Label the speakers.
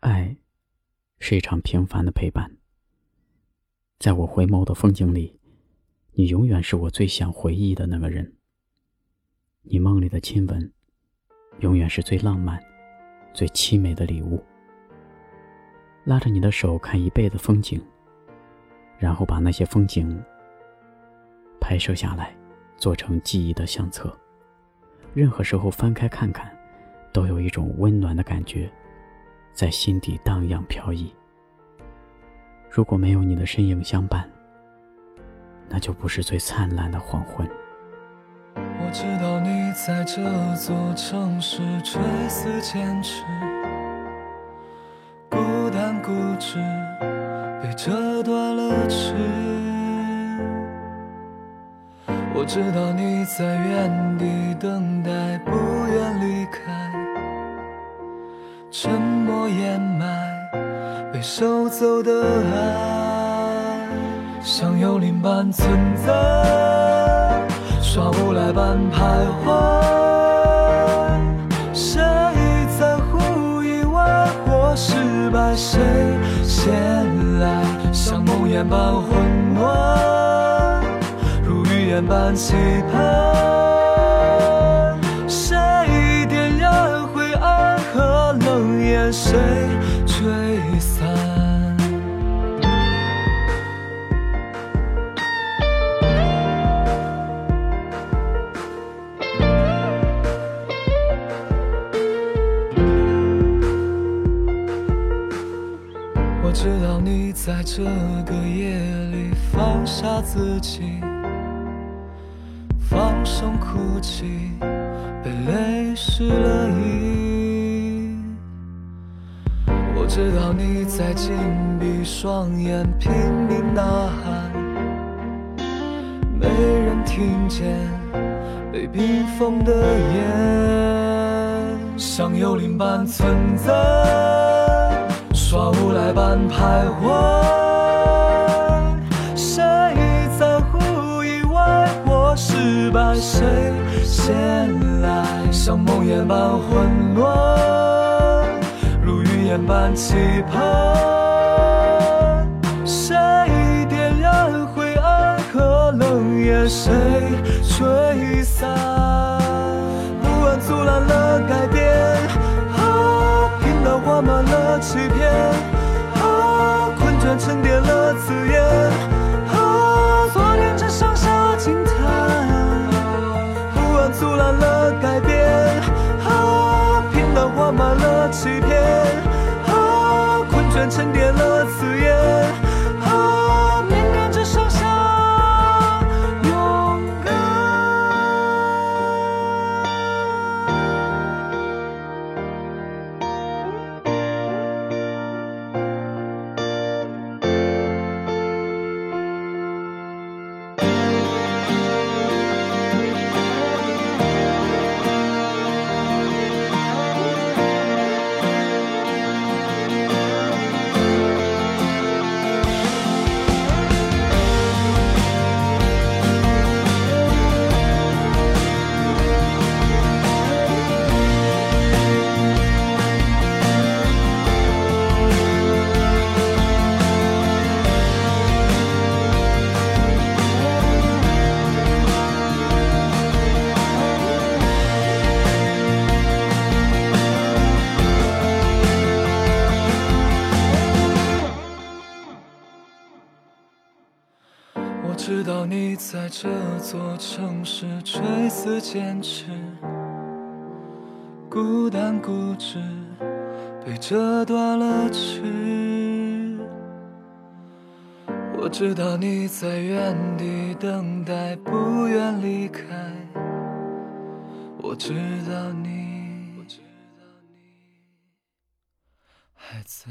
Speaker 1: 爱是一场平凡的陪伴，在我回眸的风景里，你永远是我最想回忆的那个人。你梦里的亲吻，永远是最浪漫、最凄美的礼物。拉着你的手看一辈子风景，然后把那些风景拍摄下来，做成记忆的相册。任何时候翻开看看，都有一种温暖的感觉，在心底荡漾飘逸。如果没有你的身影相伴，那就不是最灿烂的黄昏。
Speaker 2: 我知道你在这座城市垂死坚持，孤单固执，被折断了翅。我知道你在原地等待，不愿离开，沉默掩埋被收走的爱，像幽灵般存在，耍无赖般徘徊。谁在乎意外或失败？谁先来？像梦魇般混乱。如预言般期盼，我知道你在这个夜里放下自己。放声哭泣，被泪湿了衣。我知道你在紧闭双眼，拼命呐喊，没人听见被冰封的眼，像幽灵般存在，耍无赖般徘徊。谁在乎意外或失败，谁先来？像梦魇般混乱，如预言般期盼。谁点燃灰暗和冷眼？谁吹散？不安阻拦了改变，啊，平淡画满了欺骗刺眼，啊，昨天只剩下惊叹，不安阻拦了改变，啊，平淡画满了欺骗，啊，困倦沉淀了刺眼。我知道你在这座城市垂死坚持，孤单固执，被折断了翅。我知道你在原地等待，不愿离开。我知道你，还在。